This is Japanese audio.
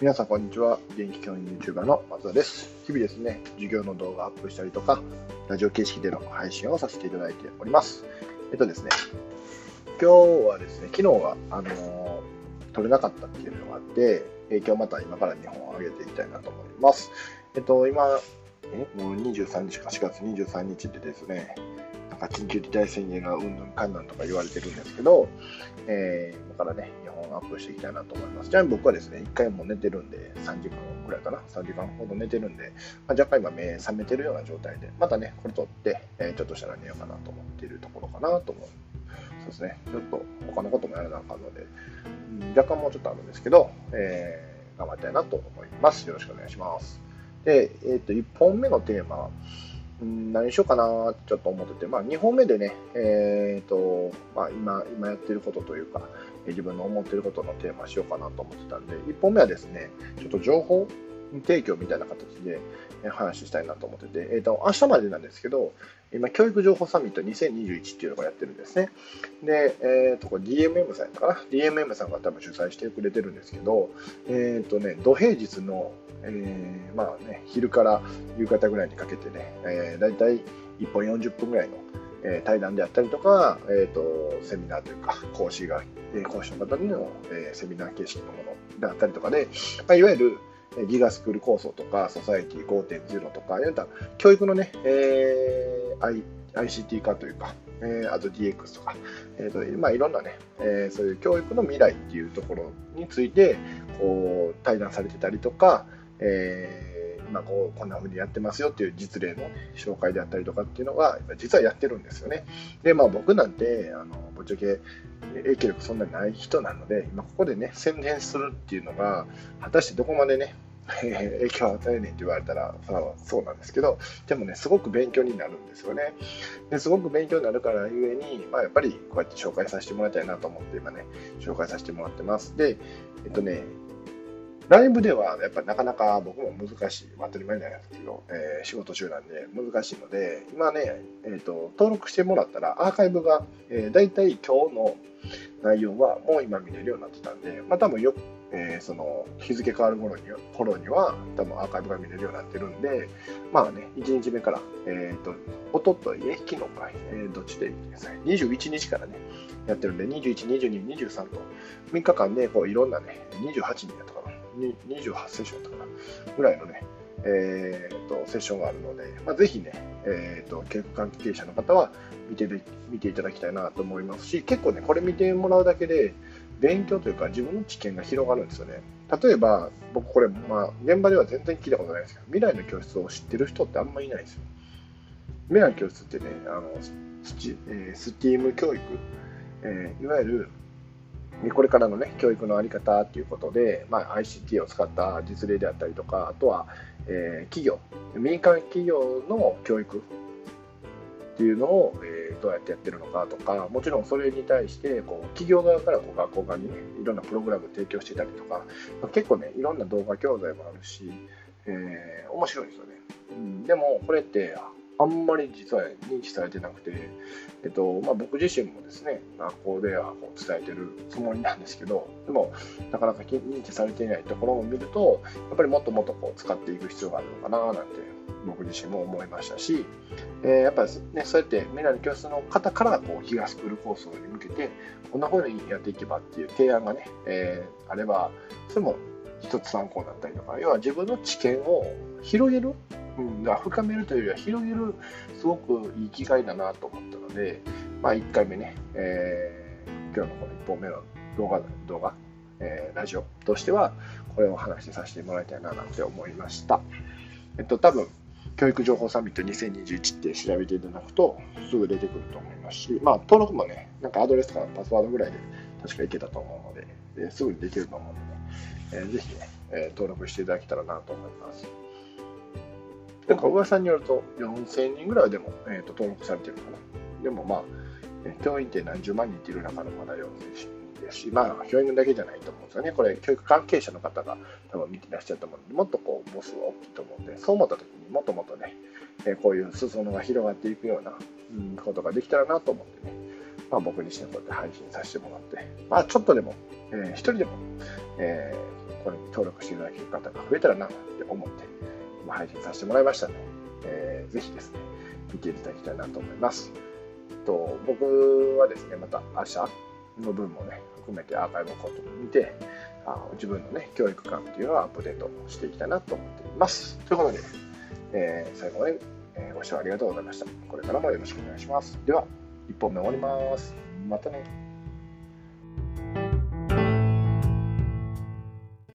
皆さんこんにちは。元気教員 YouTuber の松田です。日々ですね、授業の動画アップしたりとか、ラジオ形式での配信をさせていただいております。えっとですね、今日はですね、昨日はあのーれなかったっていうのがあって、えー今日また今から2本上げていきたいなと思います。えっと、今、えもう23日か4月23日でですね、か緊急事態宣言がうんぬんかんなんとか言われてるんですけど、えー今からね、2本アップしていきたいなと思います。ちなみに僕はですね、1回も寝てるんで、3時間ぐらいかな、3時間ほど寝てるんで、まあ、若干今目覚めてるような状態で、またね、これ撮って、えーちょっとしたら寝ようかなと思っているところかなと思う。そうですね、ちょっと他のこともやらなあかんので、若干もうちょっとあるんですけど、えー頑張りたいなと思います。よろしくお願いします。で、えっ、と、1本目のテーマ、うん何しようかなってちょっと思ってて、まあ、2本目でね、えー、と、まあ、今、今やってることというか、自分の思ってることのテーマしようかなと思ってたんで、1本目はですね、ちょっと情報提供みたいな形でえ話したいなと思ってて、えっ、と、明日までなんですけど、今、教育情報サミット2021っていうのがやってるんですね。で、えっ、と、これ DMM さんやったかな ?DMM さんが多分主催してくれてるんですけど、えっ、とね、土平日の、えーまあね、昼から夕方ぐらいにかけてね、えー、だいたい1本40分ぐらいの、え対談であったりとか、えー、とセミナーというか講師が、え講師の方の、えセミナー形式のものであったりとかで、まあ、いわゆるギガスクール構想とかソサエティ5.0とかいわゆる教育のね、えー I ICT 化というか、えーあと DX とか、えーとまあ、いろんなね、えーそういう教育の未来っていうところについてこう対談されてたりとか、えー今こうこんな風にやってますよっていう実例の、紹介であったりとかっていうのが実はやってるんですよね。でまあ僕なんてあのぶっちゃけ影響力そんなにない人なので今ここでね宣伝するっていうのが果たしてどこまでね 影響を与えねんって言われたらそうなんですけどでもねすごく勉強になるんですよねですごく勉強になるからゆえに、まあ、やっぱりこうやって紹介させてもらいたいなと思って今ね紹介させてもらってますでえっとねライブではやっぱりなかなか僕も難しい、当たり前なんですけど、えー仕事中なんで難しいので今ね、えー、と登録してもらったらアーカイブが、えー、大体今日の内容はもう今見れるようになってたんで、まあ、多分よ、えーその日付変わる頃に頃には多分アーカイブが見れるようになってるんでまあね1日目から、えー、とおとといえ昨日か、えーどっちでいいですか21日からねやってるんで21、22、23と3日間でこういろんなね28人やったかな28セッションだったかなぐらいのね、えー、とセッションがあるので、まあ、ぜひね、えー、と教育関係者の方は見て見ていただきたいなと思いますし結構ねこれ見てもらうだけで勉強というか自分の知見が広がるんですよね。例えば僕これ、まあ、現場では全然聞いたことないですけど未来の教室を知ってる人ってあんまりいないですよ。未来の教室ってねあのスチ、えー、スティーム教育、えーいわゆるこれからの、ね、教育の在り方ということで、まあ、ICT を使った実例であったりとか、あとは、えー企業、民間企業の教育っていうのを、えーどうやってやってるのかとか、もちろんそれに対してこう企業側からこう学校側に、ね、いろんなプログラムを提供してたりとか、まあ結構ね、いろんな動画教材もあるし、えー面白いですよね。うん、でも、これって、あんまり実は認知されてなくて、えっとまあ、僕自身もですね、学校ではこう伝えてるつもりなんですけど、でも、なかなか認知されていないところを見ると、やっぱりもっともっとこう使っていく必要があるのかななんて、僕自身も思いましたし、えーやっぱりね、そうやって未来の教室の方からこう、ギガスクール構想に向けて、こんな風にやっていけばっていう提案がね、えーあれば、それも一つ参考になったりとか、要は自分の知見を広げる、うん、だ深めるというよりは広げる、すごくいい機会だなと思ったので、まあ、1回目ね、えー今日のこの1本目の動画、動画、えーラジオとしては、これを話しさせてもらいたいななんて思いました。えっと、多分教育情報サミット2021って調べていただくと、すぐ出てくると思いますし、まあ、登録もね、なんかアドレスかパスワードぐらいで確かいけたと思うので、えーすぐにできると思うので、えーぜひね、えー登録していただけたらなと思います。なんか噂によると4000人ぐらいでも、えー、と登録されてるかな。でもまあ、教員って何十万人っている中のまだ4000人ですし、まあ、教員だけじゃないと思うんですよね。これ、教育関係者の方が多分見てらっしゃると思うので、もっとこう、母数は大きいと思うんで、そう思った時にもっともっとね、えーこういう裾野が広がっていくような、うん、ことができたらなと思ってね、まあ、僕自身こうやって配信させてもらって、まあ、ちょっとでも、えー一人でも、えーこれに登録していただける方が増えたらなって思って、配信させてもらいましたので、えー、ぜひですね、見ていただきたいなと思います。と僕はですね、また明日の分もね、含めてアーカイブをこう見て、あ自分のね、教育観っていうのをアップデートしていきたいなと思っています。ということで、えー、最後まで、えご視聴ありがとうございました。これからもよろしくお願いします。では、1本目終わります。またね。